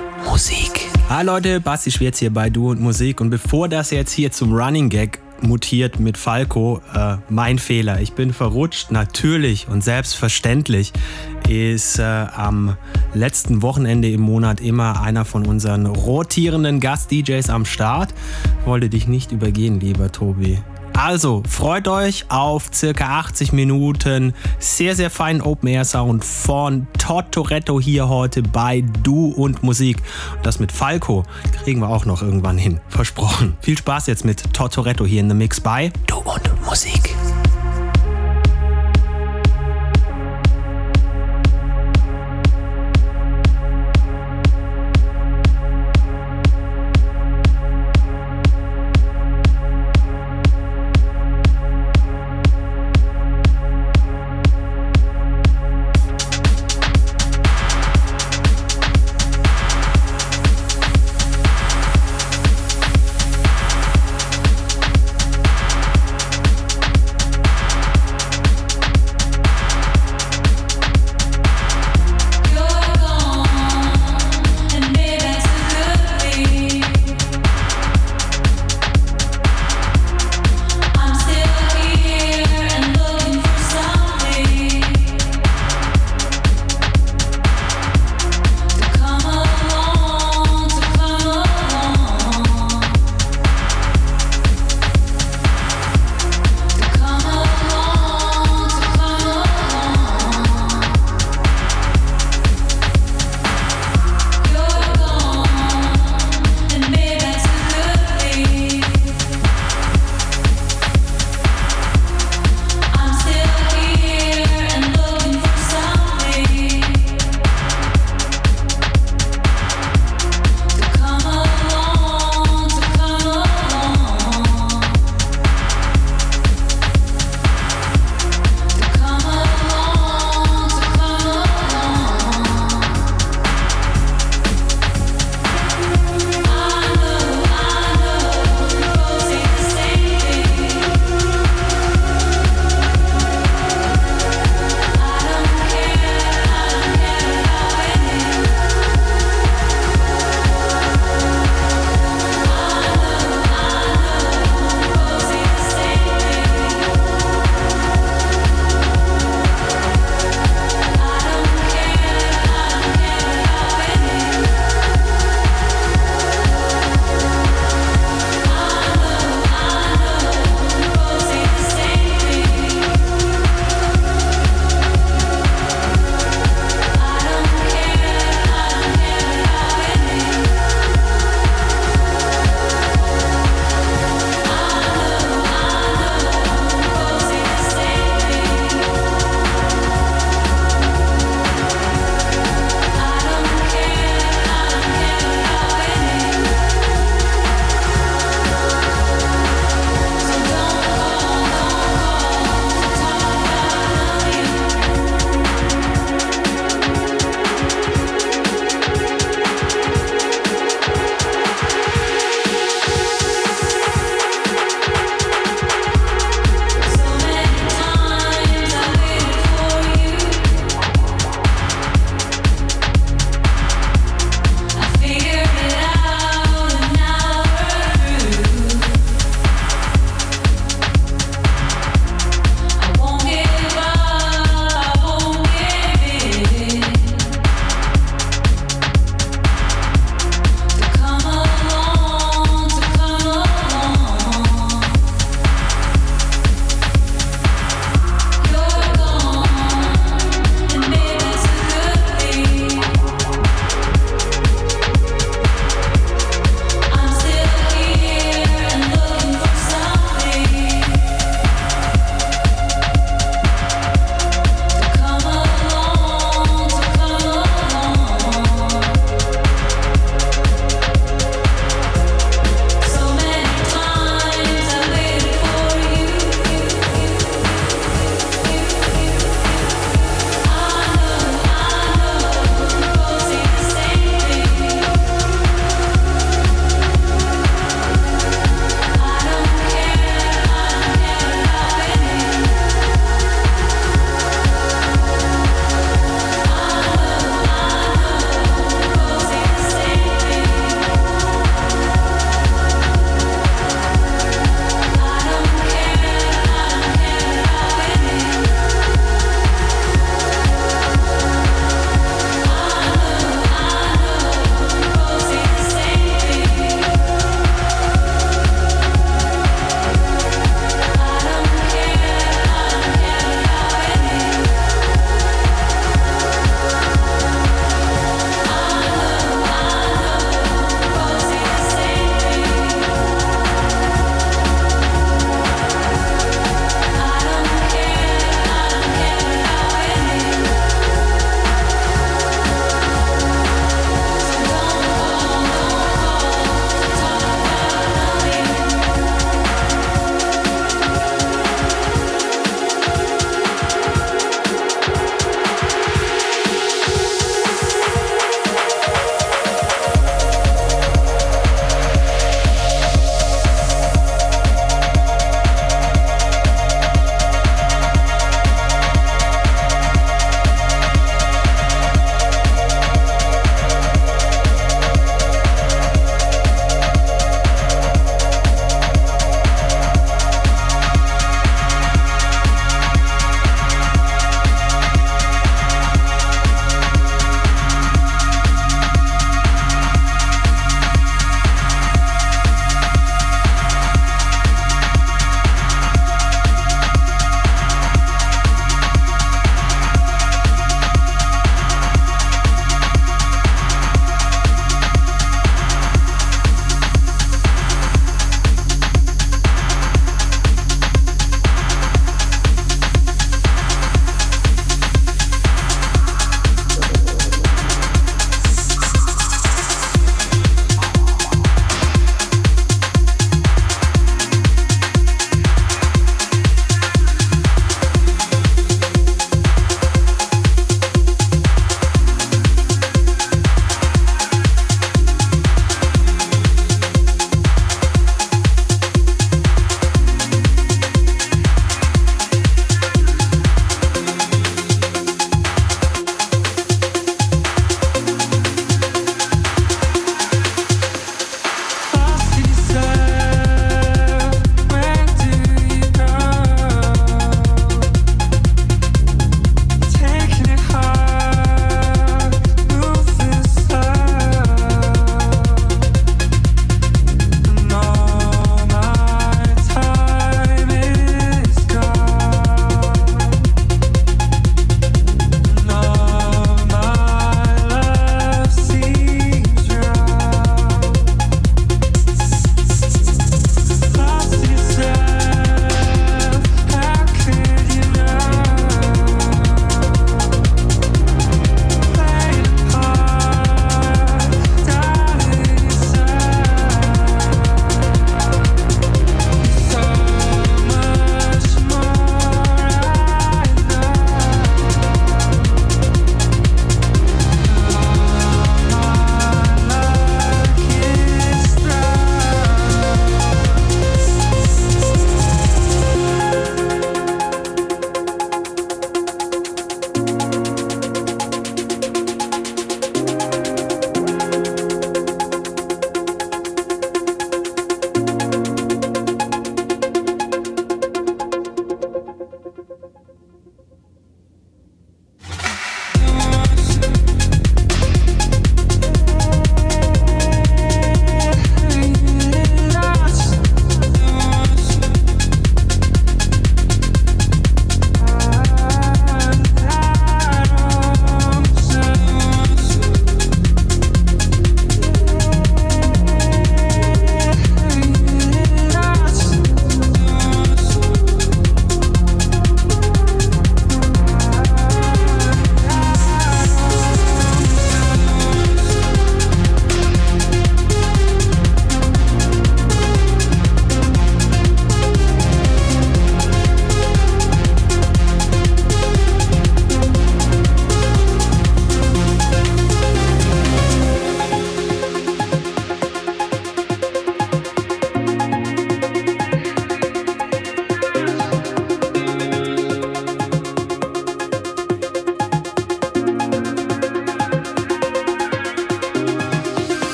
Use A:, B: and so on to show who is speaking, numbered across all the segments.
A: und Musik.
B: Hi Leute, Basti Schwerz hier bei Du und Musik. Und bevor das jetzt hier zum Running Gag mutiert mit Falco, äh, mein Fehler. Ich bin verrutscht, natürlich und selbstverständlich ist äh, am letzten Wochenende im Monat immer einer von unseren rotierenden Gast-DJs am Start. Wollte dich nicht übergehen, lieber Tobi. Also, freut euch auf circa 80 Minuten sehr, sehr feinen Open-Air-Sound von Todd Toretto hier heute bei Du und Musik. Das mit Falco kriegen wir auch noch irgendwann hin. Versprochen. Viel Spaß jetzt mit Todd Toretto hier in The Mix bei
A: Du und Musik.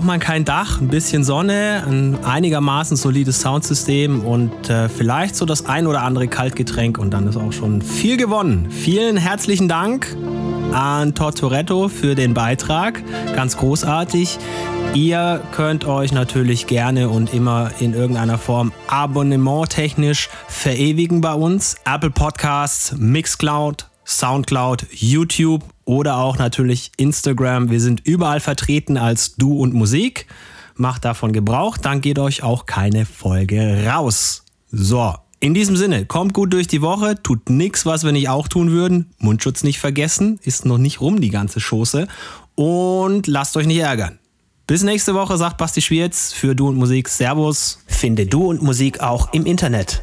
B: Braucht man kein Dach, ein bisschen Sonne, ein einigermaßen solides Soundsystem und äh, vielleicht so das ein oder andere Kaltgetränk und dann ist auch schon viel gewonnen. Vielen herzlichen Dank an Tortoretto für den Beitrag. Ganz großartig. Ihr könnt euch natürlich gerne und immer in irgendeiner Form abonnementtechnisch verewigen bei uns. Apple Podcasts, Mixcloud, Soundcloud, YouTube oder auch natürlich Instagram. Wir sind überall vertreten als Du und Musik. Macht davon Gebrauch, dann geht euch auch keine Folge raus. So, in diesem Sinne, kommt gut durch die Woche, tut nichts, was wir nicht auch tun würden. Mundschutz nicht vergessen, ist noch nicht rum die ganze Schoße. Und lasst euch nicht ärgern. Bis nächste Woche, sagt Basti Schwierz für Du und Musik. Servus.
A: Finde Du und Musik auch im Internet.